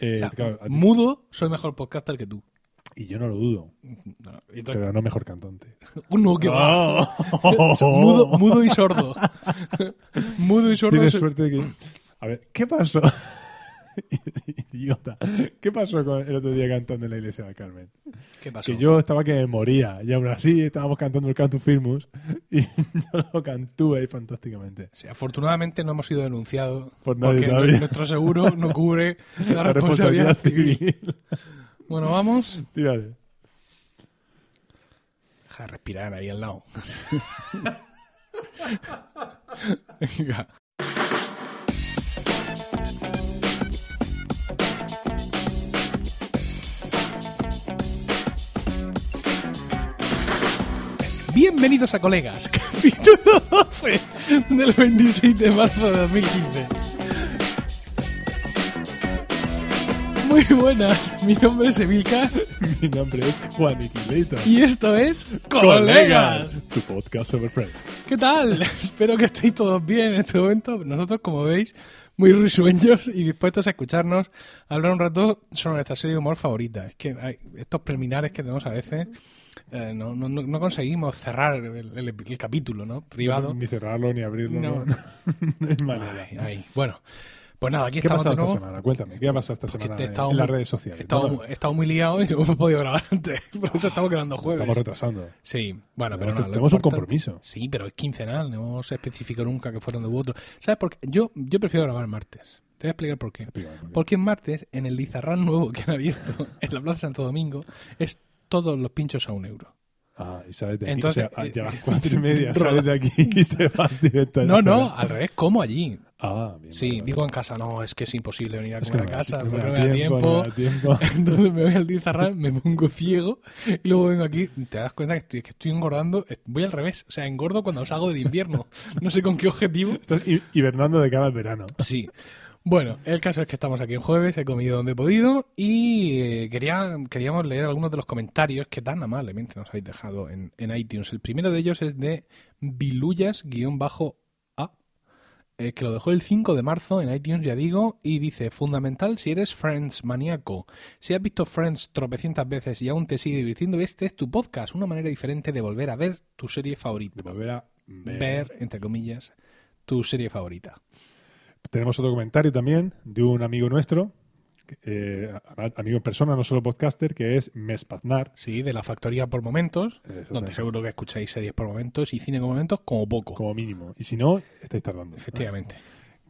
Eh, O sea, claro, a ti- mudo, soy mejor podcaster que tú. y yo no lo dudo, No, entonces- pero no mejor cantante. Uno que va. ¡Oh! mudo, mudo y sordo. mudo y sordo. Tienes suerte de que... A ver, ¿qué pasó? Idiota. ¿Qué pasó con el otro día cantando en la iglesia de Carmen? ¿Qué pasó? Que yo estaba que me moría y aún así estábamos cantando el Cantus Firmus y yo lo cantuve ahí fantásticamente. Sí, afortunadamente no hemos sido denunciados Por nadie porque todavía. nuestro seguro no cubre la, responsabilidad, civil. Bueno, vamos. Tírale. Deja de respirar ahí al lado. Venga. Bienvenidos a Colegas, capítulo 12 del 26 de marzo de 2015. Muy buenas, mi nombre es Emilcar Mi nombre es Juan Iquilator. y esto es Colegas. Tu podcast sobre Friends. ¿Qué tal? Espero que estéis todos bien en este momento. Nosotros, como veis, muy risueños y dispuestos a escucharnos hablar un rato sobre nuestra serie de humor favorita. Es que hay estos preliminares que tenemos a veces eh, no, no, no- conseguimos cerrar el, el- el capítulo, ¿no? Privado. Ni cerrarlo ni abrirlo. No. No, manera. Ay, ay. Bueno, pues nada, aquí ¿Qué ha estamos pasado de esta nuevo. semana? Cuéntame, ¿qué ha pasado esta semana he en, en las muy- redes sociales? He estado, he estado muy liado y no hemos podido grabar antes. Por eso estamos grabando jueves. Estamos retrasando. Sí, bueno, pero no, lo tenemos un compromiso. Sí, pero es quincenal, no hemos especificado nunca que fueron de u otro. ¿Sabes por qué? Yo, yo prefiero grabar martes. Te voy a explicar por qué. Por qué. Porque en martes, en el Lizarrán nuevo que han abierto en la Plaza Santo Domingo, es todos los pinchos a un euro. Ah, y sales de aquí. Entonces, o sea, eh, las cuatro y media, sales de aquí y te vas directo No, no, al revés, como allí. Ah, bien. Sí, digo en casa, no, es que es imposible venir a Es comer que a casa, no me porque no da me da tiempo, tiempo. no me da tiempo. Entonces me voy al Lizarrán, me pongo ciego y luego vengo aquí, te das cuenta que estoy, que estoy engordando, voy al revés, o sea, engordo cuando salgo del invierno. No sé con qué objetivo, Estás hi- hibernando de cara al verano. Sí. Bueno, el caso es que estamos aquí en jueves, he comido donde he podido y eh, quería, queríamos leer algunos de los comentarios que tan amablemente nos habéis dejado en, en iTunes. El primero de ellos es de Vilullas-A, eh, que lo dejó el 5 de marzo en iTunes, ya digo, y dice, fundamental si eres Friends maníaco. Si has visto Friends tropecientas veces y aún te sigue divirtiendo, este es tu podcast, una manera diferente de volver a ver tu serie favorita. De volver a ver. Ver, entre comillas, tu serie favorita. Tenemos otro comentario también de un amigo nuestro, eh, amigo en persona, no solo podcaster, que es Mespaznar. Sí, de la factoría por momentos, donde seguro que escucháis series por momentos y cine por momentos como poco. Como mínimo. Y si no, estáis tardando. Efectivamente.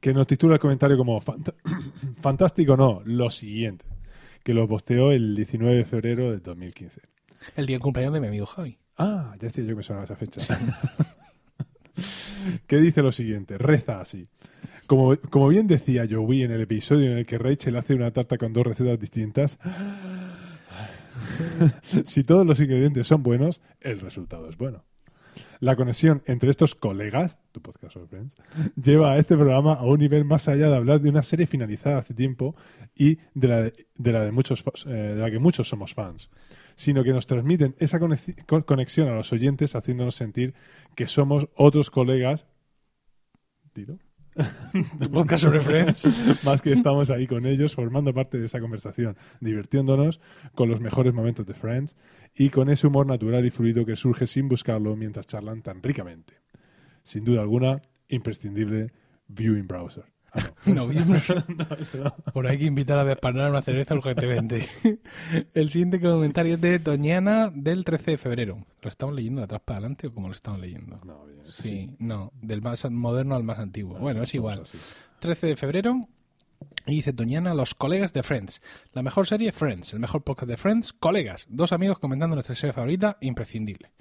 Que nos titula el comentario como "Fant- Fantástico no, lo siguiente. Que lo posteó el 19 de febrero del 2015. El día del cumpleaños de mi amigo Javi. Ah, ya decía yo que me sonaba esa fecha. que dice lo siguiente, reza así. Como, como bien decía Joey en el episodio en el que Rachel hace una tarta con dos recetas distintas, si todos los ingredientes son buenos, el resultado es bueno. La conexión entre estos colegas, tu podcast Friends, lleva a este programa a un nivel más allá de hablar de una serie finalizada hace tiempo y de la de, de la de muchos eh, de la que muchos somos fans, sino que nos transmiten esa conexi- con- conexión a los oyentes haciéndonos sentir que somos otros colegas. Dilo. Podcast sobre Friends. Más que estamos ahí con ellos, formando parte de esa conversación, divirtiéndonos con los mejores momentos de Friends y con ese humor natural y fluido que surge sin buscarlo mientras charlan tan ricamente. Sin duda alguna, imprescindible Viewing Browser. Ah, No, bien, Por ahí hay que invitar a despanar una cerveza urgentemente. El siguiente comentario es de Toñana del 13 de febrero. ¿Lo estamos leyendo de atrás para adelante o cómo lo estamos leyendo? no, bien, Sí, no, del más moderno al más antiguo. Bueno, es igual. así. 13 de febrero. Y dice Toñana, los colegas de Friends. La mejor serie, Friends. El mejor podcast de Friends, colegas. Dos amigos comentando nuestra serie favorita, imprescindible.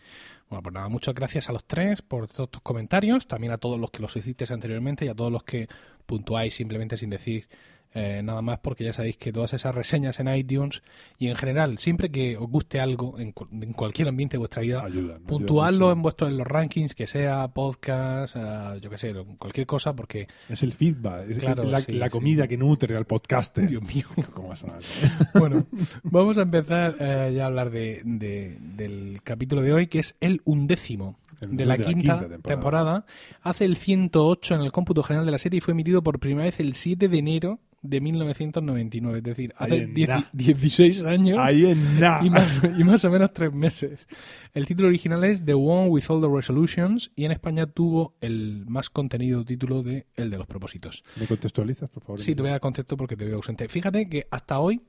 Bueno, pues nada, muchas gracias a los tres por todos tus comentarios. También a todos los que los hicisteis anteriormente y a todos los que puntuáis simplemente sin decir eh, nada más, porque ya sabéis que todas esas reseñas en iTunes y en general, siempre que os guste algo en, en cualquier ambiente de vuestra vida, ayudan puntuadlo en vuestros en los rankings, que sea podcast, eh, yo que sé, cualquier cosa, porque Es el feedback, es Claro, la, sí, la sí. comida que nutre al podcaster. Dios mío. ¿Cómo? Bueno, vamos a empezar eh, ya a hablar de, de- del capítulo de hoy, que es el undécimo El de la, de la quinta, quinta temporada. temporada. Hace el 108 en el cómputo general de la serie y fue emitido por primera vez el 7 de enero de 1999, es decir, hace en 10 nada. 16 años y, más, y más o menos tres meses. El título original es The One with All the Resolutions y en España tuvo el más contenido título de El de los propósitos. ¿Me contextualizas, por favor? Sí, te voy a dar contexto porque te veo ausente. Fíjate que hasta hoy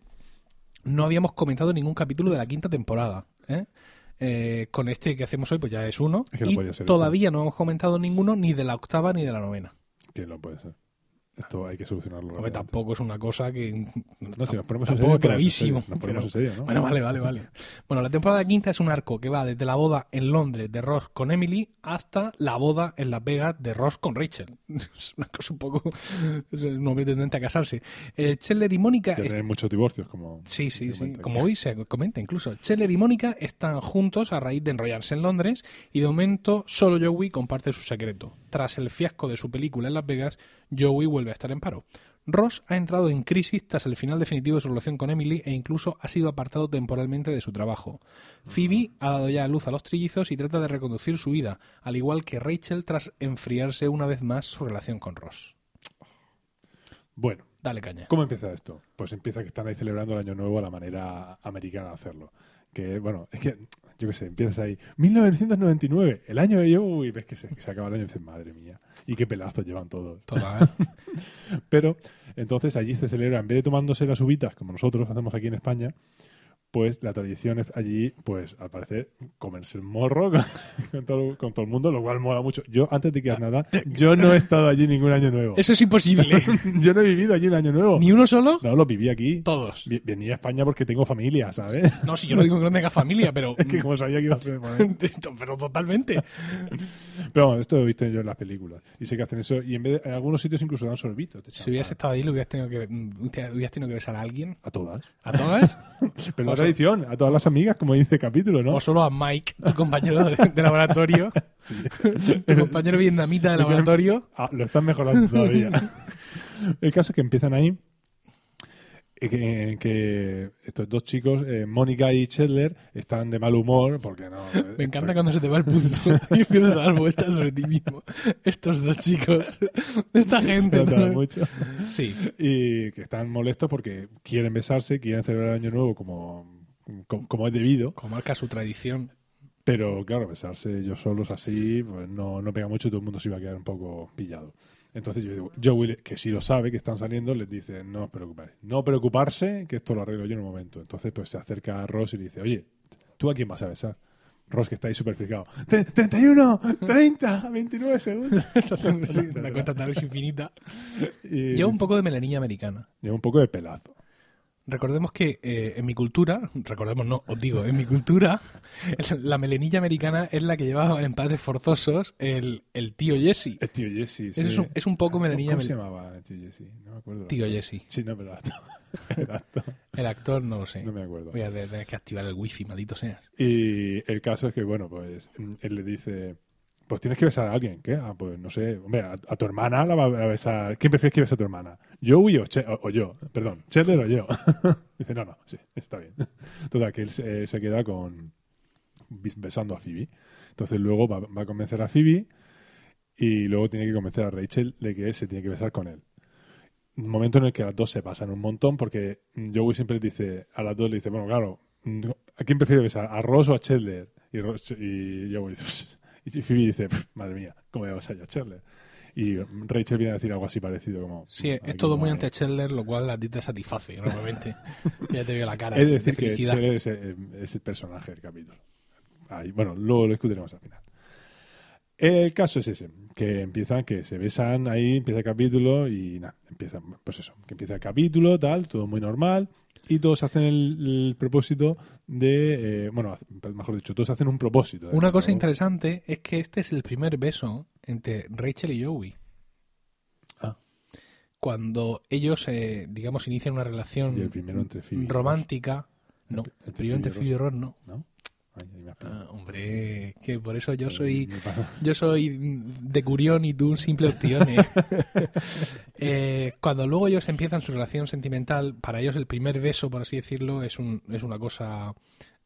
no habíamos comentado ningún capítulo de la quinta temporada. ¿eh? Eh, con este que hacemos hoy, pues ya es uno. Es que no y podía ser todavía no hemos comentado ninguno ni de la octava ni de la novena. Que no puede ser. Esto hay que solucionarlo. Porque tampoco es una cosa que. No, si nos ponemos en serio, es gravísimo. Nos ponemos pero- en serio, ¿no? Bueno, vale, vale, vale. Bueno, la temporada quinta es un arco que va desde la boda en Londres de Ross con Emily hasta la boda en Las Vegas de Ross con Rachel. Es una cosa un poco... Es un hombre tendente a casarse. Eh, y Mónica... Que tener muchos divorcios, como. Sí, sí, sí. Como hoy se comenta incluso. Chandler y Mónica están juntos a raíz de enrollarse en Londres y de momento solo Joey comparte su secreto. Tras el fiasco de su película en Las Vegas, Joey vuelve a estar en paro. Ross ha entrado en crisis tras el final definitivo de su relación con Emily e incluso ha sido apartado temporalmente de su trabajo. Phoebe ha dado ya a luz a los trillizos y trata de reconducir su vida, al igual que Rachel tras enfriarse una vez más su relación con Ross. Bueno, Dale caña. ¿cómo empieza esto? Pues empieza que están ahí celebrando el Año Nuevo a la manera americana de hacerlo. Que, bueno, es que, yo qué sé, empiezas ahí. 1999, el año de yo, y ves que se, se acaba el año y dices, madre mía, y qué pelazos llevan todos. Total, ¿eh? Pero entonces allí se celebra, en vez de tomándose las uvitas, como nosotros hacemos aquí en España, pues la tradición es allí, pues al parecer, comerse el morro con, con todo, con todo el mundo, lo cual mola mucho. Yo, antes de que hagas nada, yo no he estado allí ningún año nuevo. Eso es imposible. Yo no he vivido allí un año nuevo. ¿Ni uno solo? No, lo viví aquí. Todos. Venía a España porque tengo familia, ¿sabes? No, si yo no digo que no tenga familia, pero... Es que como sabía que iba a ser pero totalmente. Pero bueno, esto lo he visto yo en las películas. Y sé que hacen eso. Y en, vez de- en algunos sitios incluso dan sorbitos. Si hubieras estado ahí, le hubieras tenido que, mm, hubieras tenido que besar a alguien. A todas. ¿A todas? Pero tradición, a todas las amigas, como dice el capítulo, ¿no? ¿O solo a Mike, tu compañero de, de laboratorio? Sí. Tu compañero vietnamita de laboratorio. Ah, lo están mejorando todavía. el caso es que empiezan ahí que, que estos dos chicos, eh, Mónica y Chandler, están de mal humor porque no. Me encanta cuando se te va el punto y empiezas a dar vueltas sobre ti mismo. Estos dos chicos, esta se gente. ¿no? mucho. Sí, Y que están molestos porque quieren besarse, quieren celebrar el año nuevo como, como, como es debido. como marca su tradición. Pero claro, besarse ellos solos así, pues no, no pega mucho y todo el mundo se iba a quedar un poco pillado. Entonces yo digo, Joey, que sí lo sabe, que están saliendo, les dice, no os preocupéis, no preocuparse, que esto lo arreglo yo en un momento. Entonces pues se acerca a Ross y le dice, oye, ¿tú a quién vas a besar? Ross, que está ahí súper. "Tre- 31, 30, 29 segundos. Una cuenta tal vez infinita. Lleva un poco de melanilla americana. lleva un poco de pelazo. Recordemos que eh, en mi cultura, recordemos no, os digo, en mi cultura, la melenilla americana es la que llevaba en Padres Forzosos el, el tío Jesse. El tío Jesse, sí. Es un, es un poco ¿Cómo- melenilla ¿Cómo se llamaba el tío Jesse? No me acuerdo. Tío Jesse. Sí, no, pero el actor. El actor, El actor no lo sé. no me acuerdo. Voy a tener que activar el wifi, maldito seas. Y el caso es que, bueno, pues él le dice, pues tienes que besar a alguien. ¿Qué? Ah, pues no sé, hombre, a, tu hermana la va a besar. ¿Quién prefieres que bese a tu hermana? ¿Joey o, o, yo? Perdón, Chandler o yo. dice, no, no, sí, está bien. Total, que él se, se queda con besando a Phoebe. Entonces luego va, a convencer a Phoebe y luego tiene que convencer a Rachel de que él se tiene que besar con él. Un momento en el que las dos se pasan un montón porque Joey siempre dice, a las dos le dice, bueno, claro, ¿a quién prefiere besar? ¿A Ross o a Chandler? Y, y Joey dice, "Pff". Y Phoebe dice, "Pff, madre mía, ¿cómo besar yo a Chandler? Y Rachel viene a decir algo así parecido como... Sí, "Aquí es todo muy hay". ante Chandler, lo cual a ti te satisface normalmente. ya te veo la cara Es de decir, que felicidad. Chandler es, el- es el personaje del capítulo. Ahí, bueno, luego lo discutiremos al final. El caso es ese, que empiezan, que se besan ahí, empieza el capítulo y nada, empieza, pues eso, que empieza el capítulo, tal, todo muy normal, y todos hacen el, el propósito de, eh, bueno, mejor dicho, todos hacen un propósito. de Una cosa interesante es que este es el primer beso entre Rachel y Joey. Ah. Cuando ellos, eh, digamos, inician una relación Y el primero entre romántica. No, el entre primero entre Phoebe y Ross no. ¿no? Ah, hombre, que por eso yo soy yo soy de curión y tú un simple optione. Eh, cuando luego ellos empiezan su relación sentimental, para ellos el primer beso, por así decirlo, es, un, es una cosa,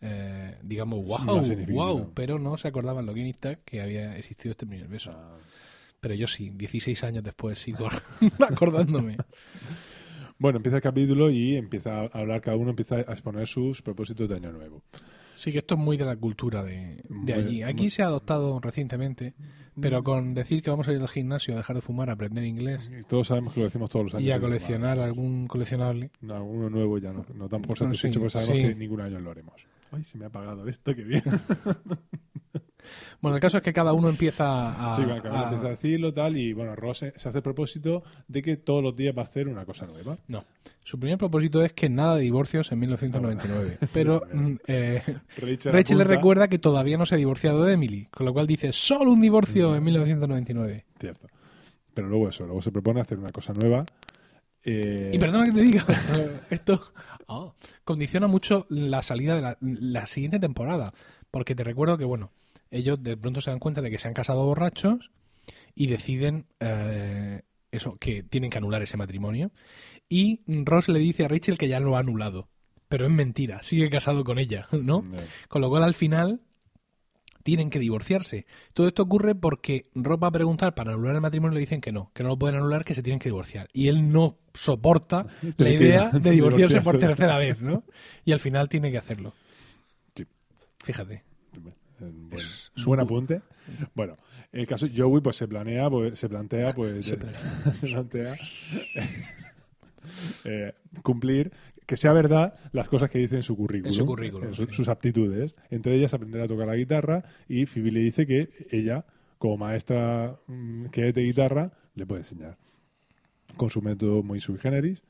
eh, digamos, wow, wow, pero no se acordaban los guionistas que había existido este primer beso. Ah, Pero yo sí, 16 años después sigo acordándome. Bueno, empieza el capítulo y empieza a hablar, cada uno empieza a exponer sus propósitos de año nuevo. Sí, que esto es muy de la cultura de, de allí. Aquí muy- se ha adoptado recientemente, pero con decir que vamos a ir al gimnasio, a dejar de fumar, a aprender inglés Y todos sabemos que lo decimos todos los años. y a coleccionar algún coleccionable. no, alguno nuevo ya no, no damos por satisfecho sí, porque sabemos sí. que ningún año lo haremos. Ay, se me ha apagado esto, qué bien. Bueno, el caso es que cada uno empieza a... sí, bueno, ahora a- empieza a decirlo tal y bueno, Ross se hace el propósito de que todos los días va a hacer una cosa nueva. No. Su primer propósito es que nada de divorcios en 1999. Sí, pero bueno. mm, eh, Rachel, Rachel le recuerda que todavía no se ha divorciado de Emily, con lo cual dice solo un divorcio en 1999. Cierto. Pero luego eso, luego se propone hacer una cosa nueva. Eh, Y perdona que te diga, esto ah, condiciona mucho la salida de la, la siguiente temporada. Porque te recuerdo que, bueno, ellos de pronto se dan cuenta de que se han casado borrachos y deciden eh, eso, que tienen que anular ese matrimonio. Y Ross le dice a Rachel que ya lo ha anulado. Pero es mentira, sigue casado con ella, ¿no? Con lo cual al final tienen que divorciarse. Todo esto ocurre porque Rob va a preguntar para anular el matrimonio y le dicen que no, que no lo pueden anular, que se tienen que divorciar. Y él no soporta la idea de divorciarse por tercera vez, ¿no? Y al final tiene que hacerlo. Fíjate. Eh, buen, Es- un buen apunte. Bueno, el caso Joey pues se planea, pues se plantea, pues Se de- se plantea eh, cumplir que sea verdad las cosas que dice en su currículum, En su currículum, eh, su- sí. sus aptitudes. Entre ellas aprender a tocar la guitarra y Phoebe le dice que ella, como maestra mm, que es de guitarra, le puede enseñar con su método muy sui generis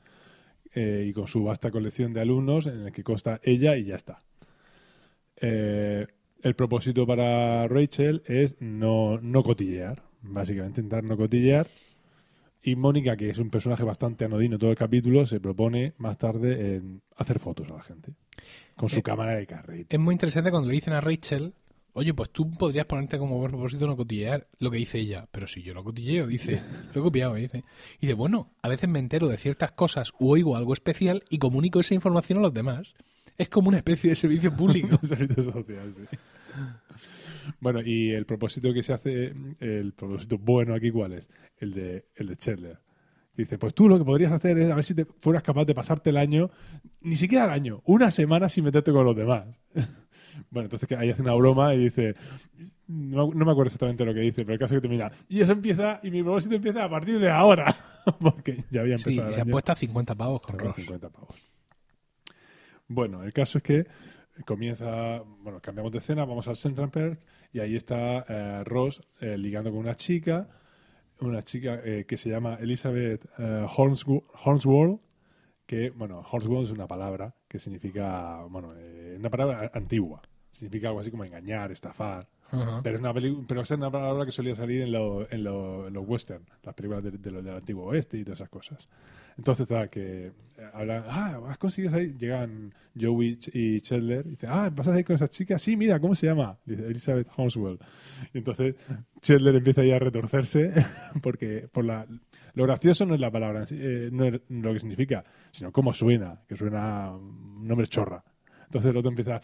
eh, y con su vasta colección de alumnos en el que consta ella y ya está. Eh, el propósito para Rachel es no, no cotillear, básicamente intentar no cotillear. Y Mónica, que es un personaje bastante anodino todo el capítulo, se propone más tarde en hacer fotos a la gente con su Eh, cámara de carrete. Es muy interesante cuando le dicen a Rachel, oye, pues tú podrías ponerte como propósito no cotillear lo que dice ella. Pero si yo lo cotilleo, dice, lo he copiado, dice. Y de bueno, a veces me entero de ciertas cosas o oigo algo especial y comunico esa información a los demás. Es como una especie de servicio público. Servicio social, sí. Bueno, y el propósito que se hace, el propósito bueno aquí, ¿cuál es? El de, el de Chandler. Dice, pues tú lo que podrías hacer es a ver si te fueras capaz de pasarte el año, ni siquiera el año, una semana sin meterte con los demás. bueno, entonces ahí hace una broma y dice, no, no me acuerdo exactamente lo que dice, pero el caso es que termina, y eso empieza, y mi propósito empieza a partir de ahora, porque ya había Sí, empezado y el se año. apuesta 50 pavos con Se ahorra Ross. 50 pavos. Bueno, el caso es que comienza, bueno, cambiamos de escena, vamos al Central Park y ahí está eh, Ross eh, ligando con una chica, una chica eh, que se llama Elizabeth eh, Hornswo- Hornsworth, que, bueno, Hornsworth es una palabra que significa, bueno, eh, una palabra antigua, significa algo así como engañar, estafar, Pero es una, pero es una palabra que solía salir en, lo- en, lo- en los western, las películas de- de lo- del antiguo oeste y todas esas cosas. Entonces, tal, que eh, hablan, ah, has conseguido salir. Llegan Joey y Chandler y dicen, ah, ¿vas a salir con esa chica? Sí, mira, ¿cómo se llama? Dice Elizabeth Holmeswell. Y entonces Chandler empieza ya a retorcerse porque por la, lo gracioso no es la palabra, eh, no es lo que significa, sino cómo suena, que suena un nombre chorra. Entonces el otro empieza,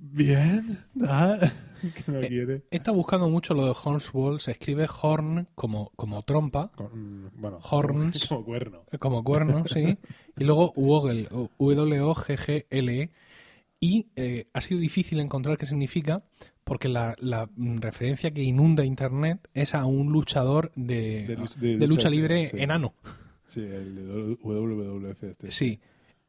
bien, que no Eh, quiere. Estado buscando mucho lo de Hornswall. Se escribe horn como, como trompa, Con- bueno, Horns. como cuerno. como cuerno, sí. Y luego Woggle, o- W-O-G-G-L-E. E. Y eh, ha sido difícil encontrar qué significa porque la, la, referencia que inunda Internet es a un luchador de, De de lucha lucha, libre sí. enano. Sí, el WWF este. Sí.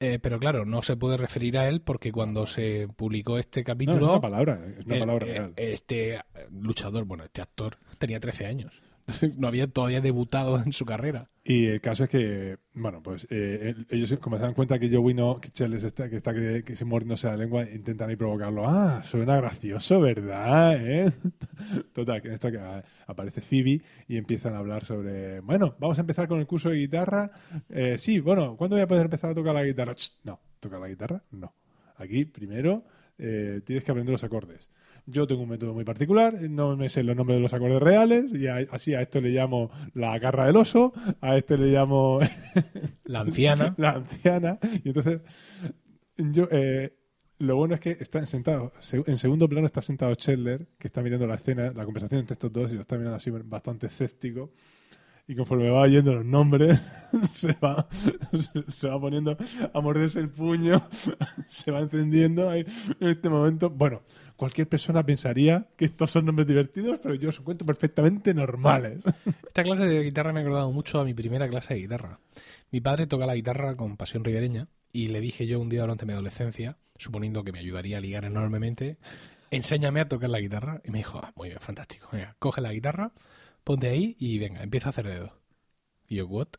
Eh, pero claro, no se puede referir a él porque cuando se publicó este No, capítulo... es una palabra, es una Eh, palabra eh, real. Este luchador, bueno, este actor tenía 13 años. No había todavía debutado en su carrera. Y el caso es que, bueno, pues eh, el- ellos como se dan cuenta que Joey no, que Charles está, que está que, que se mordiéndose la lengua, intentan ahí provocarlo. Ah, suena gracioso, ¿verdad? ¿Eh? Total, que en esto que aparece Phoebe y empiezan a hablar sobre, bueno, vamos a empezar con el curso de guitarra. Eh, sí, bueno, ¿cuándo voy a poder empezar a tocar la guitarra? No, tocar la guitarra, no. Aquí, primero, eh, tienes que aprender los acordes. Yo tengo un método muy particular, no me sé los nombres de los acordes reales, y a- así a esto le llamo la garra del oso, a este le llamo La anciana. la anciana. Y entonces, yo, eh, lo bueno es que están sentados, se- en segundo plano está sentado Chandler, que está mirando la escena, la conversación entre estos dos, y lo está mirando así bastante escéptico. Y conforme va oyendo los nombres, se va, se, va poniendo a morderse el puño, se va encendiendo ahí en este momento. Bueno, cualquier persona pensaría que estos son nombres divertidos, pero yo os cuento perfectamente normales. Esta clase de guitarra me ha acordado mucho a mi primera clase de guitarra. Mi padre toca la guitarra con pasión ribereña y le dije yo un día durante mi adolescencia, suponiendo que me ayudaría a ligar enormemente, enséñame a tocar la guitarra. Y me dijo, ah, muy bien, fantástico. Venga, coge la guitarra, ponte ahí y venga, empieza a hacer dedos. Y yo, ¿what?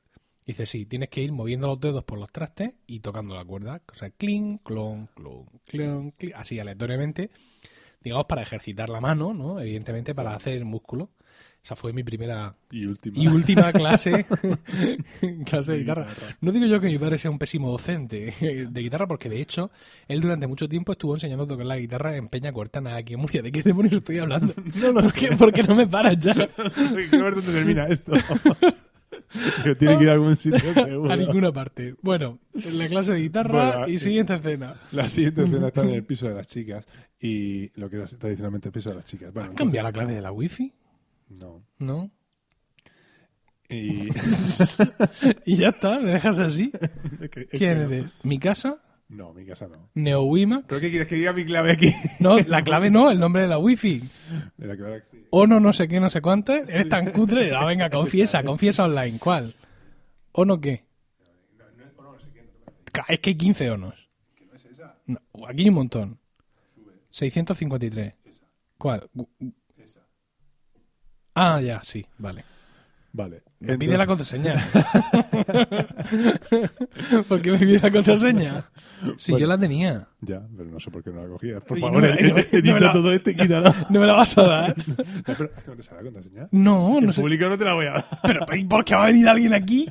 Dice, sí, tienes que ir moviendo los dedos por los trastes y tocando la cuerda. O sea, clink, clon, clon, clon, clink, así aleatoriamente. Digamos, para ejercitar la mano, ¿no? Evidentemente, para hacer músculo. Esa fue mi primera Y última. y última clase, clase de guitarra. guitarra. No digo yo que mi padre sea un pésimo docente de guitarra, porque de hecho, él durante mucho tiempo estuvo enseñando a tocar la guitarra en Peña Cortana, aquí en Murcia. ¿De qué demonios estoy hablando? No lo ¿Por qué, por qué no me paras ya? Quiero ver dónde termina esto. tiene que ir a algún sitio seguro. A ninguna parte. Bueno, en la clase de guitarra Bueno, y eh, siguiente escena. La siguiente escena está en el piso de las chicas y lo que era tradicionalmente el piso de las chicas. Bueno, ¿Has cambiado la clave de la wifi? No. ¿No? Y... y ya está, me dejas así. es que- es que ¿Quién eres? ¿Mi casa? No, mi casa no. ¿Neowima? ¿Pero qué quieres que diga mi clave aquí? No, la clave no, el nombre de la wifi. De la que sí. O no, no sé qué, no sé cuánto. Eres tan cutre. Ah, venga, confiesa, confiesa online. ¿Cuál? ¿O no qué? Es que hay 15 onos. No, aquí hay un montón. 653. ¿Cuál? Ah, ya, sí, vale. Vale. Me pide la contraseña. ¿Por qué me pide la contraseña? Si Bueno. yo la tenía. Ya, pero no sé por qué no la cogías. Por favor, no me- ed- no me- edita no me la- todo esto y quítala. ¿No me la vas a dar? No, pero, ¿es que ¿No te sale la contraseña? No, no sé. público no te la voy a dar. Pero ¿y por qué va a venir alguien aquí?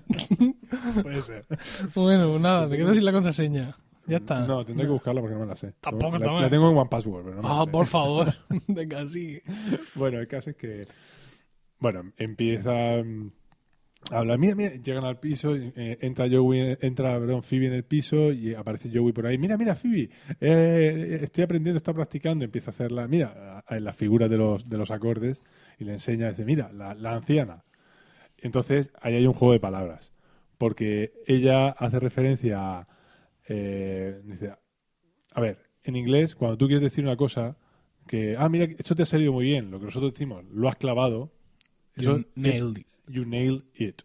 Puede ser. Bueno, nada, me quedo sin la contraseña. Ya está. No, tendré que buscarla porque no me la sé. Tampoco, la, tampoco. la tengo en One Password, pero no me Ah, por favor. Venga, sigue. Bueno, el caso es que. Bueno, empieza. mm, a hablar. Mira, mira, llegan al piso, eh, entra Joey, entra, perdón, Phoebe en el piso y aparece Joey por ahí. Mira, mira, Phoebe, eh, estoy aprendiendo, está practicando. Empieza a hacerla, mira, a- en las figuras de los, de los acordes y le enseña, dice, mira, la, la anciana. Entonces, ahí hay un juego de palabras. Porque ella hace referencia a. eh, a ver, en inglés, cuando tú quieres decir una cosa, que, ah, mira, esto te ha salido muy bien, lo que nosotros decimos, lo has clavado, eso, You nailed it. you nailed it.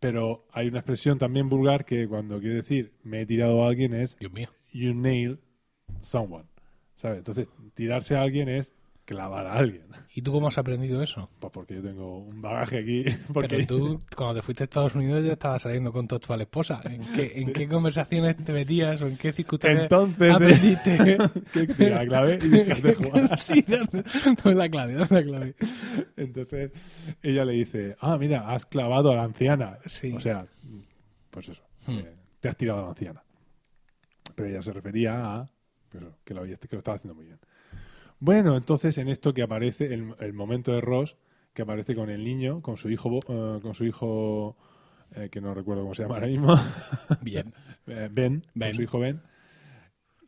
Pero hay una expresión también vulgar que cuando quiere decir me he tirado a alguien es Dios mío. you nailed someone. ¿Sabes? Entonces, tirarse a alguien es clavar a alguien. ¿Y tú cómo has aprendido eso? Pues porque yo tengo un bagaje aquí. Porque Pero tú, cuando te fuiste a Estados Unidos, ya estabas saliendo con tu actual esposa. ¿En qué, en qué conversaciones te metías o en qué circunstancias Entonces, eh, aprendiste? que tira la clave y dejas de jugar. sí, dame, dame la clave, dame la clave. Entonces ella le dice, ah, mira, has clavado a la anciana. Sí. O sea, pues eso, Hmm. eh, te has tirado a la anciana. Pero ella se refería a pues que, lo, que lo estaba haciendo muy bien. Bueno, entonces en esto que aparece, el, el momento de Ross, que aparece con el niño, con su hijo, eh, con su hijo, eh, que no recuerdo cómo se llama ahora mismo, Bien. eh, Ben, Ben. con su hijo Ben.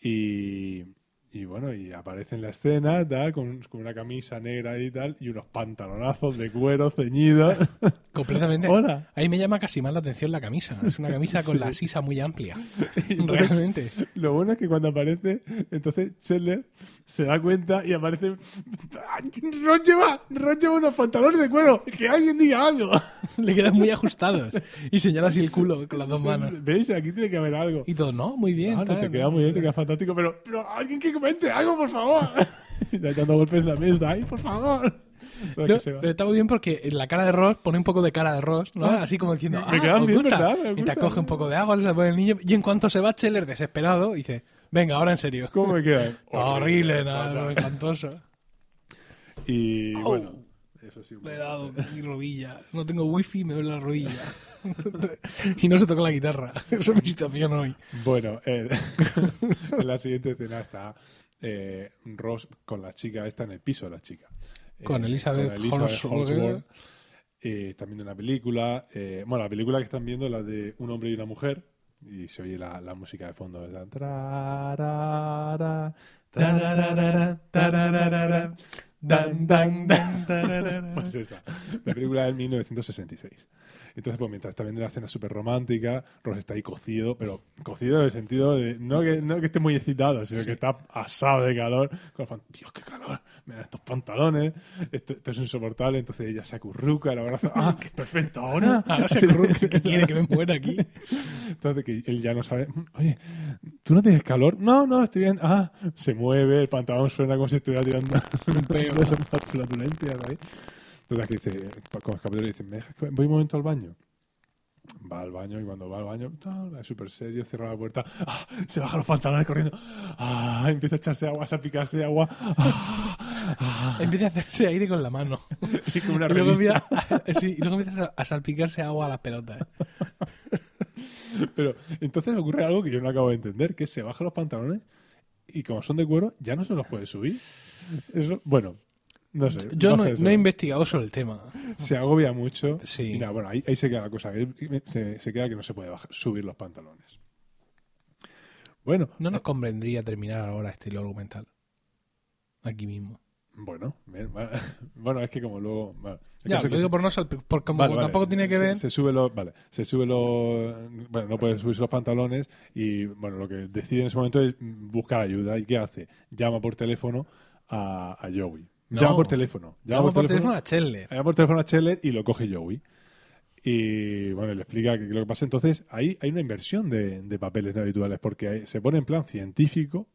Y, y bueno, y aparece en la escena, tal, con, con una camisa negra y tal, y unos pantalonazos de cuero ceñidos. Completamente. Hola. Ahí me llama casi más la atención la camisa. Es una camisa con Sí. la sisa muy amplia. Realmente. Lo bueno es que cuando aparece, entonces Chandler se da cuenta y aparece. ¡Ah, Ross lleva, Ross lleva unos pantalones de cuero. Que alguien diga algo. Le quedan muy ajustados. Y señala así el culo con las dos manos. ¿Veis? Aquí tiene que haber algo. Y todo, no, muy bien. No, te queda muy bien, te queda fantástico, pero, pero alguien que comente algo, por favor. dando golpes en la mesa. ¡Ay, por favor! No, está muy bien porque la cara de Ross pone un poco de cara de Ross, ¿no? Ah, Así como diciendo, me ah, quedan ¿os bien, gusta? ¿verdad? Me Y te coge un poco de agua, se le pone el niño, y en cuanto se va Scheller desesperado, dice, venga, ahora en serio. ¿Cómo me queda? Horrible, nada, espantoso. Y Au. bueno, eso sí. un Le he dado mi rodilla. No tengo wifi, me duele la rodilla. y no se toca la guitarra. Esa es mi situación hoy. Bueno, eh, en la siguiente escena está eh, Ross con la chica, esta en el piso de la chica. Eh, Con Elizabeth Holmes- Holmesworth. Eh, están viendo una película. eh, bueno, la película que están viendo es la de un hombre y una mujer. Y se oye la, la música de fondo. ¿verdad? Pues esa. La película del 1966. Entonces, pues mientras está viendo la escena súper romántica, Ross está ahí cocido, pero cocido en el sentido de no que, no que esté muy excitado, sino Sí. que está asado de calor. Con fan- Dios, qué calor. Mira estos pantalones. Esto, esto es insoportable. Entonces ella se acurruca, la abraza. ¡Ah, perfecto! Ahora. Ahora se acurruca, que quiere que me muera aquí. Entonces que él ya no sabe. "Mm, Oye, ¿tú no tienes calor? No, no, estoy bien. Ah, se mueve, el pantalón suena como si estuviera tirando Un peo. unas flatulencias ahí. Entonces que dice, con el capítulo dice, ¿me dejas que voy un momento al baño? Va al baño y cuando va al baño, tal, es súper serio, cierra la puerta, ¡ah! se baja los pantalones corriendo, ¡ah! empieza a echarse agua, a salpicarse agua, ¡ah! Empieza a hacerse aire con la mano. y con una Y luego, empieza, sí, y luego empieza a, a salpicarse agua a las pelotas. Pero entonces ocurre algo que yo no acabo de entender, que se baja los pantalones y como son de cuero, ya no se los puede subir. Eso, bueno, no sé. Yo no, he investigado sobre el tema. se agobia mucho. Sí. Bueno, ahí, ahí se queda la cosa. Se, se queda que no se puede bajar- subir los pantalones. Bueno, No nos convendría terminar ahora este hilo argumental. Aquí mismo. bueno, bien, bueno, es que como luego. vale. Ya, lo digo por no porque como vale, vale. tampoco tiene que Se- ver. Se, sube los. Vale, se sube los. Bueno, no puede subirse los pantalones y, bueno, lo que decide en ese momento es buscar ayuda. ¿Y qué hace? Llama por teléfono a, a Joey. No. Llama por teléfono. Llama por teléfono a Chandler. Llama por teléfono a Scheller y lo coge Joey. Y bueno, le explica que, lo que pasa. Entonces, ahí hay una inversión de, de papeles no habituales porque ahí se pone en plan científico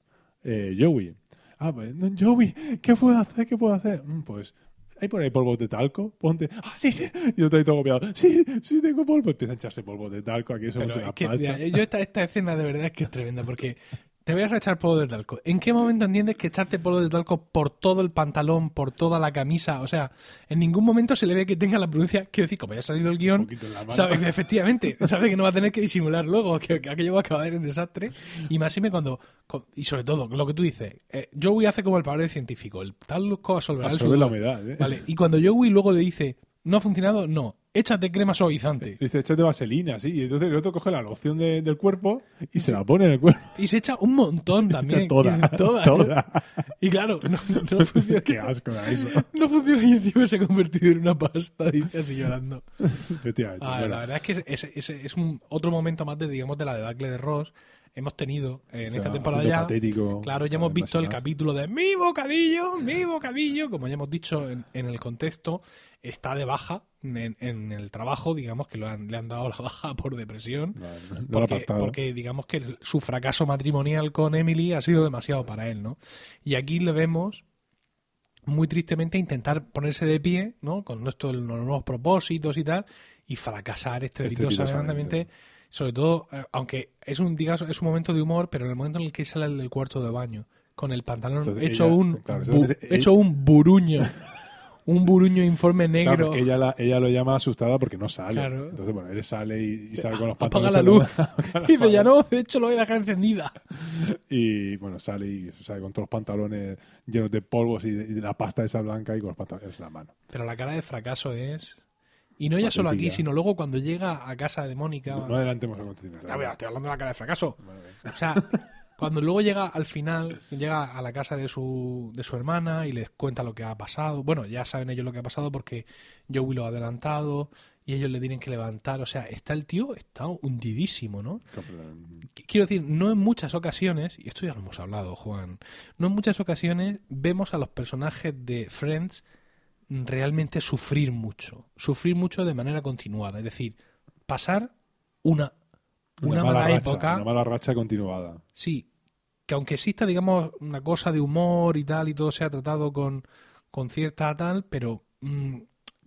eh, Joey. Ah, pues, no, Joey, ¿qué puedo hacer? ¿Qué puedo hacer? "Mm, pues, hay por ahí polvos de talco, ponte. Ah, sí, sí. Yo estoy todo copiado. Sí, sí, tengo polvo. Empieza a echarse polvos de talco. Aquí eso monta una es que, pasta. mira, yo esta, esta escena de verdad es que es tremenda porque te voy a echar polvo de talco. ¿En qué momento entiendes que echarte polvo de talco por todo el pantalón, por toda la camisa? O sea, en ningún momento se le ve que tenga la prudencia. Quiero decir, como ya ha salido el guion, la sabe que efectivamente, sabe que no va a tener que disimular luego, que, que aquello va a acabar en desastre. Y más me cuando, y sobre todo, lo que tú dices, eh, Joey hace como el padre científico, el talco absorberá el Absorbe la sudor. humedad. ¿eh? Vale, y cuando Joey luego le dice, no ha funcionado, no, échate crema suavizante. Dice, échate vaselina, sí. Y entonces el otro coge la loción de- del cuerpo y se la pone en el cuerpo. Y se echa un montón también. toda, Dice, toda. toda. Y claro, no, no funciona. Qué asco da eso. No funciona y encima se ha convertido en una pasta, dice así llorando. Efectivamente. Ah. La verdad es que es, es- es un otro momento más de, digamos, de la debacle de Ross. Hemos tenido eh, en O sea, esta temporada ya. patético, Claro, ya hemos visto el capítulo de mi bocadillo, mi bocadillo, como ya hemos dicho en, en el contexto, está de baja en, en el trabajo, digamos que lo han- le han dado la baja por depresión. Vale, porque, porque digamos que su fracaso matrimonial con Emily ha sido demasiado para él, ¿no? Y aquí le vemos muy tristemente intentar ponerse de pie, ¿no? Con nuestros nuevos propósitos y tal, y fracasar estrepitosamente, Estrepitosamente. sobre todo, eh, aunque es un, digas, es un momento de humor, pero en el momento en el que sale del cuarto de baño, con el pantalón Entonces hecho ella- un claro, bu- exactamente, hecho un buruño, un buruño informe Claro, negro. porque ella, la- ella lo llama asustada porque no sale. Claro. Entonces, bueno, él sale y, y sale con los Apaga pantalones. la en luz. Apaga Y dice, ya la- no, de hecho lo voy a dejar encendida. Y bueno, sale y sale con todos los pantalones llenos de polvos y de, y de la pasta esa blanca y con los pantalones en la mano. Pero la cara de fracaso es. Y no ya solo aquí, sino luego cuando llega a casa de Mónica. No, no adelantemos. Ya, mira, estoy hablando de la cara de fracaso. Bien. O sea, cuando luego llega al final, llega a la casa de su, de su hermana y les cuenta lo que ha pasado. Bueno, ya saben ellos lo que ha pasado porque Joey lo ha adelantado y ellos le tienen que levantar. O sea, está el tío, está hundidísimo, ¿no? Qu- Quiero decir, no en muchas ocasiones, y esto ya lo hemos hablado, Juan, no en muchas ocasiones vemos a los personajes de Friends realmente sufrir mucho, sufrir mucho de manera continuada, es decir, pasar una, una, mala, racha, época, Una mala racha continuada. sí, que aunque exista, digamos, una cosa de humor y tal, y todo sea tratado con, con cierta tal, pero mm,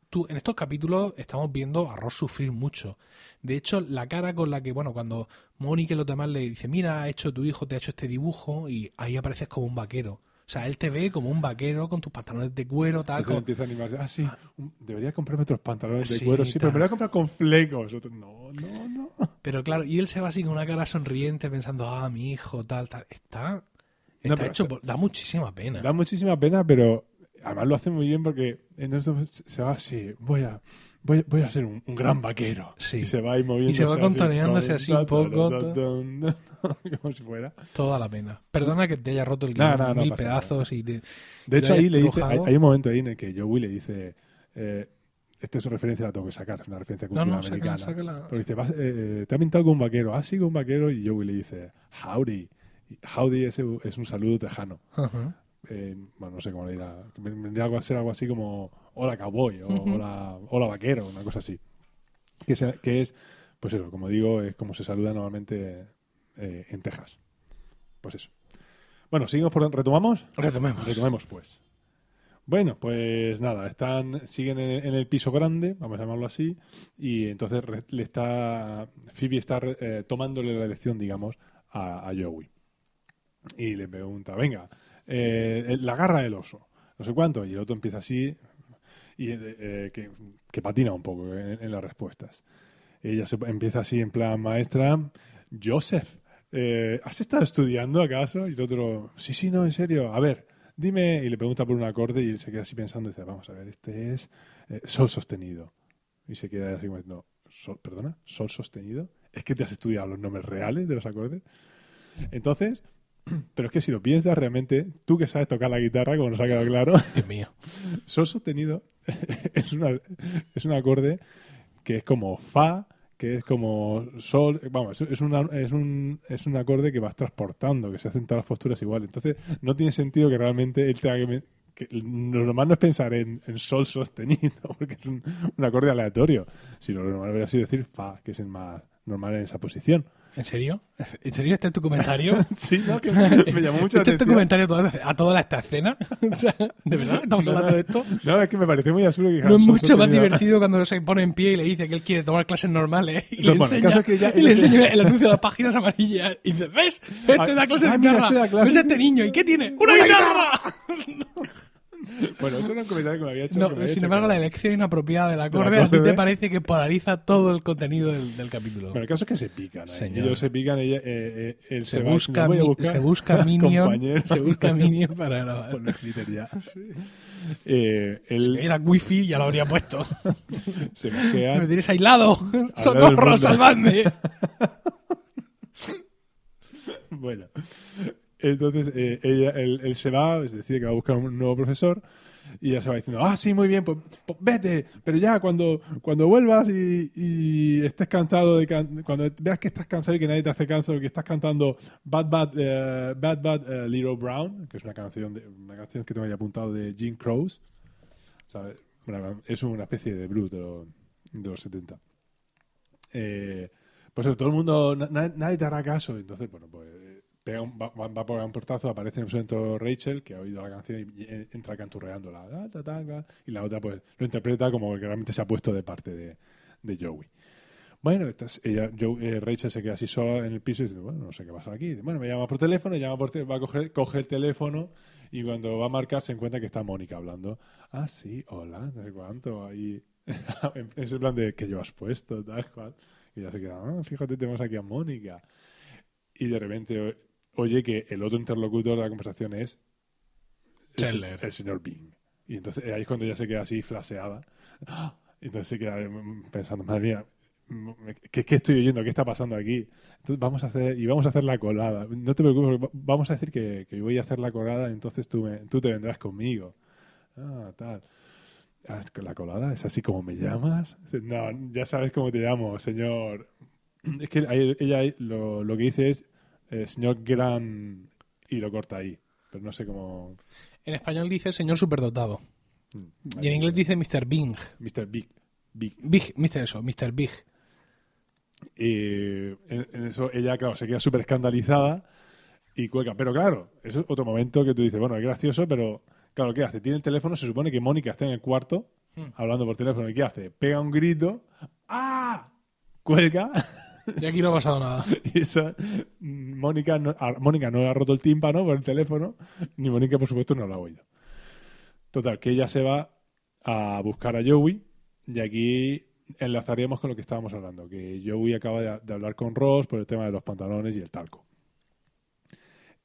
tú, en estos capítulos estamos viendo a Ross sufrir mucho. De hecho, la cara con la que, bueno, cuando Mónica y los demás le dice, mira, ha hecho tu hijo, te ha hecho este dibujo, y ahí apareces como un vaquero. O sea, él te ve como un vaquero con tus pantalones de cuero, tal. Entonces como- empieza a animarse. Ah, sí, debería comprarme otros pantalones de Sí, cuero. Sí, tal. pero me voy a comprar con flecos. No, no, no. Pero claro, y él se va así con una cara sonriente pensando, ah, mi hijo, tal, tal. Está, está hecho, por- da muchísima pena. Da muchísima pena, pero además lo hace muy bien porque en esto se se va así. Voy a, voy, voy a ser un, un gran vaquero. Sí. Y se va ahí moviendo. Y se va contoneándose así un poco, Como si fuera. Toda la pena. Perdona que te haya roto el No, guion no, no mil pedazos y te... De hecho, ahí le dice, hay, un momento ahí en el que Joey le dice, eh, esta es una referencia, la tengo que sacar, es una referencia No, cultural no, sácala, americana. sácala. Porque dice, "Vas, eh, te ha pintado con un vaquero, ah, sí, con un vaquero, y Joey le dice, howdy. Howdy es, es un saludo tejano. Ajá. Eh, bueno, no sé cómo le dirá. Vendría algo a ser algo así como hola cowboy o hola, hola vaquero, una cosa así. Que, se- que es, pues eso, como digo, es como se saluda normalmente eh, en Texas. Pues eso. Bueno, seguimos por retomamos. Retomemos. Retomemos pues. Bueno, pues nada, están, siguen en, en el piso grande, vamos a llamarlo así, y entonces re- le está, Phoebe está re- eh, tomándole la lección, digamos, a, a Joey. Y le pregunta, venga, eh, la garra del oso, no sé cuánto, y el otro empieza así, y eh, eh, que, patina un poco en, las respuestas. Ella se empieza así en plan maestra, Joseph, eh, ¿has estado estudiando acaso? Y el otro, sí, sí, no, en serio, a ver, dime, y le pregunta por un acorde y él se queda así pensando dice, vamos a ver, este es eh, sol sostenido. Y se queda así como diciendo, "Sol- perdona, sol sostenido. ¿Es que te has estudiado los nombres reales de los acordes? Entonces, pero es que si lo piensas realmente, tú que sabes tocar la guitarra, como nos ha quedado claro, Dios mío. sol sostenido es, una, es un acorde que es como fa, que es como sol, vamos, es, una- es, un, es un acorde que vas transportando, que se hacen todas las posturas igual. Entonces, no tiene sentido que realmente él tenga que... lo normal no es pensar en, en sol sostenido, porque es un, un acorde aleatorio, sino lo normal hubiera sido decir fa, que es el más normal en esa posición. ¿En serio? ¿En serio este es tu comentario? Sí, ¿no? Que me, me llamó mucho la ¿Este es tu atención. comentario a toda, a toda esta escena? O sea, ¿De verdad estamos hablando de esto? No, es que me pareció muy absurdo que ¿No es mucho más divertido cuando se pone en pie y le dice que él quiere tomar clases normales y No, le bueno, enseña, que ya- y le enseña el anuncio de las páginas amarillas y dice, ¿ves? Este da clases ah, de guitarra. este ¿Ves a este niño? ¿Y qué tiene? ¡Una guitarra! Bueno, eso era un comentario que me había hecho. No, sin hecho, embargo, pero- la elección inapropiada del acorde a ti te parece que polariza todo el contenido del, del capítulo. Bueno, el caso es que se pican. ¿eh? Ellos se pican, ella, eh, eh, él se, se, va busca, diciendo, "Voy a mi- buscar se busca Minion, compañeros". se busca Minion para grabar. Ya. Eh, él Era wifi ya lo habría puesto. se mosquea. Me tienes aislado. ¡Socorro, salvadme! bueno, entonces eh, ella, él, se va, decide que va a buscar un nuevo profesor y ella se va diciendo, ah, sí, muy bien, pues, pues vete, pero ya cuando, cuando vuelvas y, y estés cansado de can- cuando veas que estás cansado y que nadie te hace caso, que estás cantando Bad Bad eh, Bad Bad eh, Little Brown, que es una canción una canción que tengo ahí apuntado de Jim Crows, es una especie de blues de, los- de los 70. Eh, pues todo el mundo, na- na- nadie te hará caso. Entonces, bueno, pues va, va- pegar un portazo, aparece en ese momento Rachel, que ha oído la canción y, entra canturreándola. ta, ta, y la otra, pues, lo interpreta como que realmente se ha puesto de parte de, Joey. Bueno, Joe- eh, Rachel se queda así sola en el piso y dice, bueno, no sé qué pasa aquí. Bueno, me llama por teléfono, llama por va a coger, coge el teléfono y cuando va a marcar se encuentra que está Mónica hablando. Ah, sí, hola, no sé cuánto. Ahí es el plan de que llevas puesto, tal cual. Y ya se queda, ah, fíjate, tenemos aquí a Mónica. Y de repente oye que el otro interlocutor de la conversación es el, el señor Bing. Y entonces ahí es cuando ella se queda así flaseada. Y entonces se queda mm, pensando, madre mía, ¿qué, qué estoy oyendo? ¿Qué está pasando aquí? Entonces vamos a hacer, y vamos a hacer la colada. No te preocupes, va- vamos a decir que, que voy a hacer la colada, entonces tú, me- tú te vendrás conmigo. Ah, tal. Ah, la colada es así como me llamas. No, ya sabes cómo te llamo, señor. Es que ella lo, lo que dice es eh, señor Gran y lo corta ahí. Pero no sé cómo. En español dice señor superdotado. Y en inglés dice Mr. Bing. Mr. Big. Big. Big, Mr. Eso, Mr. Big. Y en, en eso ella, claro, se queda súper escandalizada y cuelga. Pero claro, eso es otro momento que tú dices, bueno, es gracioso, pero claro, ¿qué hace? Tiene el teléfono, se supone que Mónica está en el cuarto Hmm. hablando por teléfono. ¿Y qué hace? Pega un grito. ¡Ah! Cuelga. Y aquí no ha pasado nada. Mónica, no, a- Mónica no le ha roto el tímpano por el teléfono, ni Mónica, por supuesto, no lo ha oído. Total, que ella se va a buscar a Joey y aquí enlazaríamos con lo que estábamos hablando, que Joey acaba de hablar con Ross por el tema de los pantalones y el talco.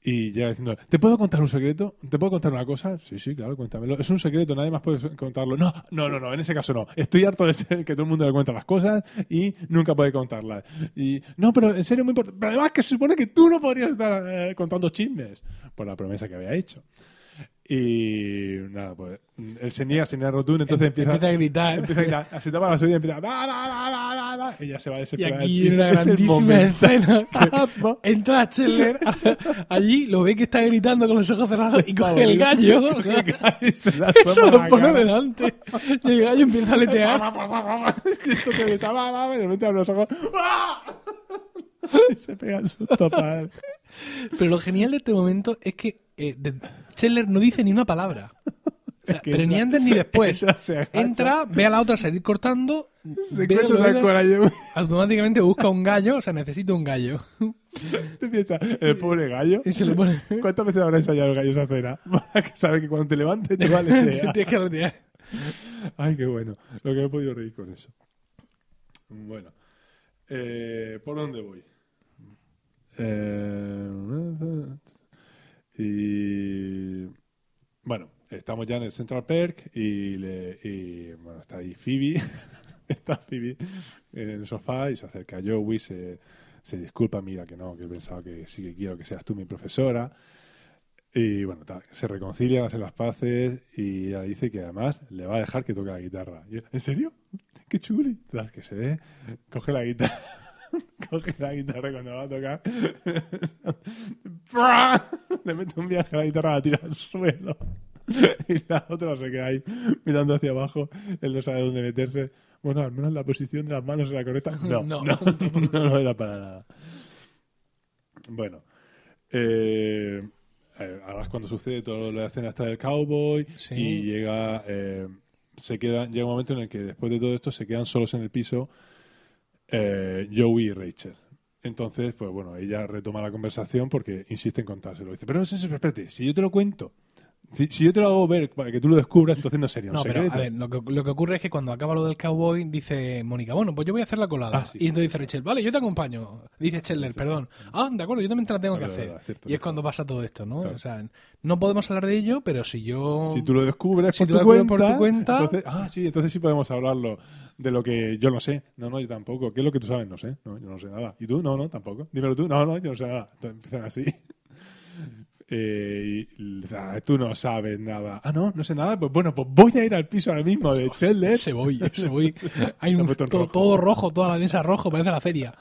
Y llega diciendo, ¿te puedo contar un secreto? ¿Te puedo contar una cosa? Sí, sí, claro, cuéntamelo. Es un secreto, nadie más puede contarlo. No, no, no, no, en ese caso no. Estoy harto de ser que todo el mundo le cuenta las cosas y nunca puede contarlas. Y, no, pero en serio, muy importante. Pero además que se supone que tú no podrías estar eh, contando chismes por la promesa que había hecho. Y nada, pues él se niega, se niega rotundo, entonces empieza, Empieza a gritar. empieza a gritar, se tapa la subida y empieza va, va, y ya se va a Y desesperar. aquí Es una el grandísima escena entra Scheller allí, lo ve que está gritando con los ojos cerrados y coge el gallo. Y se la Eso a lo pone delante. Y el gallo empieza a aletear. Y grita, va, va, va, y de repente abre los ojos y se pega el susto padre. Pero lo genial de este momento es que eh, de- Scheller no dice ni una palabra. O sea, que pero ni antes ni después. entra, ve a la otra salir cortando, Se ve y automáticamente busca un gallo, o sea, necesita un gallo. te piensas, el pobre gallo. Y se lo pone. ¿Cuántas veces habrá ensayado el gallo esa cena? Para que cuando te levantes te va a aletear. Tienes que. Ay, qué bueno. Lo que he podido reír con eso. Bueno. Eh, ¿Por dónde voy? Eh, y bueno, estamos ya en el Central Perk y, le- y, bueno, está ahí Phoebe. está Phoebe en el sofá y se acerca a Joey, se, se disculpa, mira que no, que he pensado que sí que quiero que seas tú mi profesora. Y bueno, se reconcilian, hacen las paces y ella dice que además le va a dejar que toque la guitarra. ¿En serio? ¡Qué chuli! Tal, que se ve, coge la guitarra, coge la guitarra cuando la va a tocar. Le mete un viaje a la guitarra, la tira al suelo. Y la otra se queda ahí mirando hacia abajo, él no sabe dónde meterse. Bueno, al menos la posición de las manos era correcta. No, No. no, no, era para nada. Bueno, eh, eh, es cuando sucede todo lo escena hasta del cowboy Sí. y llega, eh, se queda, llega un momento en el que después de todo esto se quedan solos en el piso eh, Joey y Rachel. Entonces, pues bueno, ella retoma la conversación porque insiste en contárselo. Dice, pero eso, espérate, si yo te lo cuento, si, si yo te lo hago ver para que tú lo descubras, entonces no sería un No, pero secreto. a ver, lo que, lo que ocurre es que cuando acaba lo del cowboy, dice Mónica, bueno, pues yo voy a hacer la colada. Ah, sí. Y entonces dice Rachel, vale, yo te acompaño. Dice Scheller, perdón. Ah, de acuerdo, yo también te la tengo que Verdad, hacer. cierto, y es cuando pasa todo esto, ¿no? Claro. O sea, no podemos hablar de ello, pero si yo... Si tú lo descubres Si por, tú tu cuenta, por tu cuenta- entonces, ah, sí, entonces sí podemos hablarlo de lo que yo no sé. No, no, yo tampoco. ¿Qué es lo que tú sabes? No sé. No, yo no sé nada. ¿Y tú? No, no, tampoco. Dímelo tú. No, no, yo no sé nada. Entonces empiezan así. Eh, y, ah, tú no sabes nada. Ah, no, no sé nada. Pues bueno, pues voy a ir al piso ahora mismo de Chandler. Se voy, se voy. Hay Se un, todo, rojo. todo rojo, toda la mesa rojo, parece la feria.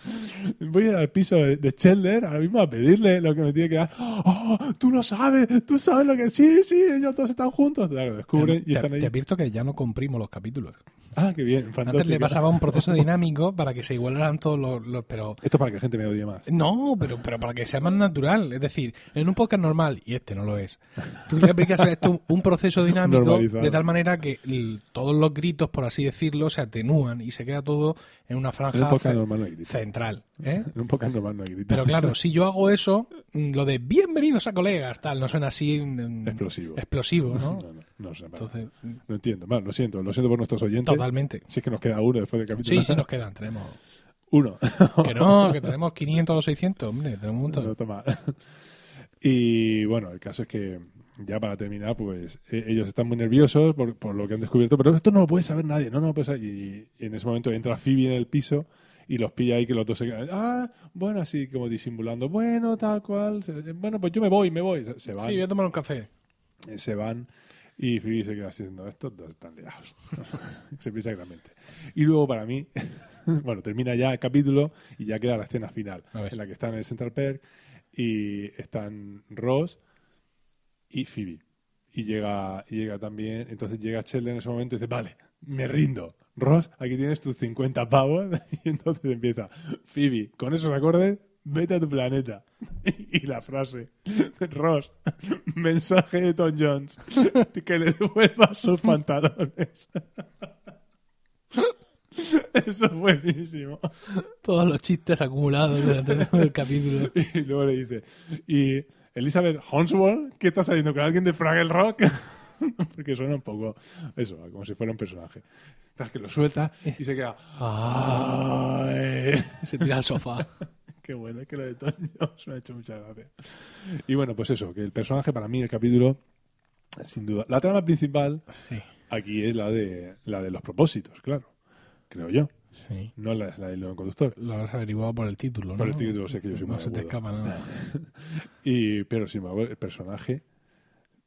Voy a ir al piso de, de Chandler ahora mismo a pedirle lo que me tiene que dar. ¡Oh! Tú lo sabes. Tú sabes lo que. Sí, sí, ellos dos están juntos. Claro, descubren y te, están ahí. te advierto que ya no comprimo los capítulos. Ah, qué bien. Antes le pasaba un proceso dinámico para que se igualaran todos los... los- pero Esto para que la gente me odie más. No, pero, pero para que sea más natural. Es decir, en un podcast normal, y este no lo es, tú le aplicas a esto un proceso dinámico Normalizado. de tal manera que el- todos los gritos, por así decirlo, se atenúan y se queda todo en una un franja podcast ce- normal no central. ¿eh? Un podcast normal no hay. Pero claro, si yo hago eso, mm, lo de bienvenidos a colegas, tal, no suena así mm, Explosivo. explosivo, ¿no? No, no, no Entonces, no entiendo. Bueno, lo siento, lo siento por nuestros oyentes. totalmente. Si es que nos queda uno después del capítulo. Sí, sí nos quedan, tenemos... Uno. Que no, que tenemos 500 o 600, hombre, tenemos un montón. No, toma. Y bueno, el caso es que ya para terminar, pues eh, ellos están muy nerviosos por, por lo que han descubierto, pero esto no lo puede saber nadie, no, no lo puede saber. Y, y en ese momento entra Phoebe en el piso y los pilla ahí que los dos se quedan, ah, bueno, así como disimulando, bueno, tal cual, bueno, pues yo me voy, me voy, se, se van. Sí, voy a tomar un café. eh, se van y Phoebe se queda así diciendo, estos dos están liados. se piensa claramente. Y luego para mí, bueno, termina ya el capítulo y ya queda la escena final, en la que están en el Central Perk y están Ross y Phoebe. Y llega, llega también, entonces llega Chandler en ese momento y dice, vale, me rindo. Ross, aquí tienes tus 50 pavos. Y entonces empieza, Phoebe, con esos acordes, vete a tu planeta. Y la frase, Ross, mensaje de Tom Jones, que le devuelva sus pantalones. Eso es buenísimo. Todos los chistes acumulados durante todo el capítulo. Y luego le dice, y Elizabeth Honswell, ¿qué está saliendo con alguien de Fraggle Rock? Porque suena un poco eso, como si fuera un personaje. Entonces que lo suelta y se queda. "Ay". se tira al sofá. Qué bueno, es que lo de Toño me ha hecho mucha gracia. Y bueno, pues eso, que el personaje para mí, el capítulo, sin duda. La trama principal Sí, aquí es la de la de los propósitos, claro. Creo yo. sí. No la, la del conductor. Lo habrás averiguado por el título, ¿no? Por el título sé que yo soy No se te agudo. escapa nada. Y, pero sin embargo, el personaje,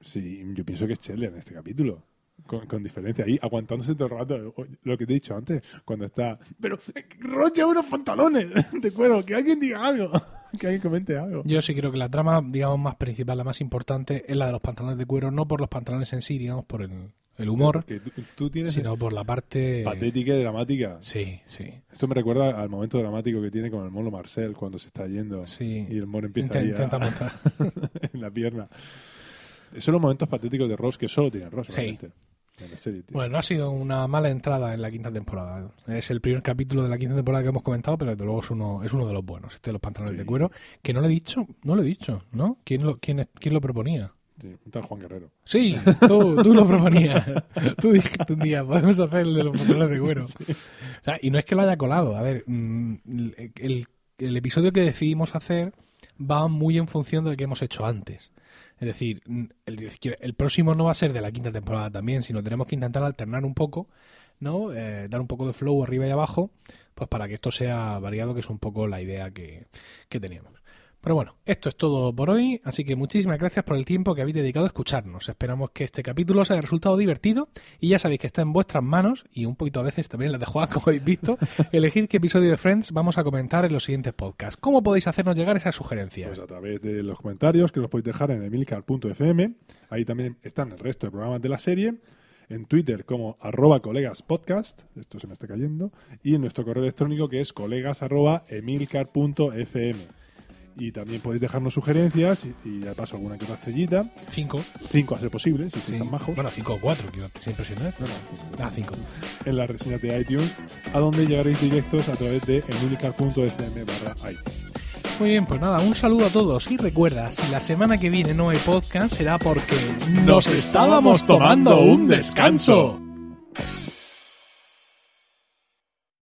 sí, yo pienso que es Chandler en este capítulo. Con, con diferencia, ahí aguantándose todo el rato. Lo que te he dicho antes, cuando está. Pero, eh, Rocha, unos pantalones de cuero, que alguien diga algo. Que alguien comente algo. Yo sí creo que la trama, digamos, más principal, la más importante, es la de los pantalones de cuero, no por los pantalones en sí, digamos, por el, el humor, tú, tienes sino por la parte... patética y dramática. Sí, sí. Esto me recuerda al momento dramático que tiene con el mono Marcel cuando se está yendo Sí. y el mono empieza Intenta, ahí a- montar. en la pierna. Esos son los momentos patéticos de Ross que solo tiene Ross, Sí. realmente, en la serie. tío. Bueno, ha sido una mala entrada en la quinta temporada. Es el primer capítulo de la quinta temporada que hemos comentado, pero desde luego es uno, es uno de los buenos, este de los pantalones Sí. de cuero, que no lo he dicho, no lo he dicho, ¿no? ¿Quién lo, quién, quién lo proponía? Sí, un tal Juan Guerrero. Sí, tú, tú lo proponías. Tú dijiste un día, podemos hacer el de los pantalones de cuero. O sea, y no es que lo haya colado. A ver, mm, el, el episodio que decidimos hacer va muy en función del que hemos hecho antes. Es decir, mm, el, el próximo no va a ser de la quinta temporada también, sino tenemos que intentar alternar un poco, ¿no? Eh, dar un poco de flow arriba y abajo, pues para que esto sea variado, que es un poco la idea que, que teníamos. Pero bueno, esto es todo por hoy, así que muchísimas gracias por el tiempo que habéis dedicado a escucharnos. Esperamos que este capítulo os haya resultado divertido y ya sabéis que está en vuestras manos y un poquito a veces también las de Juan, como habéis visto, elegir qué episodio de Friends vamos a comentar en los siguientes podcasts. ¿Cómo podéis hacernos llegar esas sugerencias? Pues a través de los comentarios que los podéis dejar en emilcar.fm. Ahí también están el resto de programas de la serie. En Twitter como arroba colegas podcast, esto se me está cayendo, y en nuestro correo electrónico que es colegas arroba. Y también podéis dejarnos sugerencias y, y de paso alguna que otra estrellita. Cinco. Cinco a ser posible, si Sí. tan majos. Bueno, cinco o cuatro, que es impresionante. No, no, Ah, cinco. en las reseñas de iTunes, a donde llegaréis directos a través de emilcar.fm barra iTunes. Muy bien, pues nada, un saludo a todos y recuerda, si la semana que viene no hay podcast será porque Nos estábamos tomando un descanso.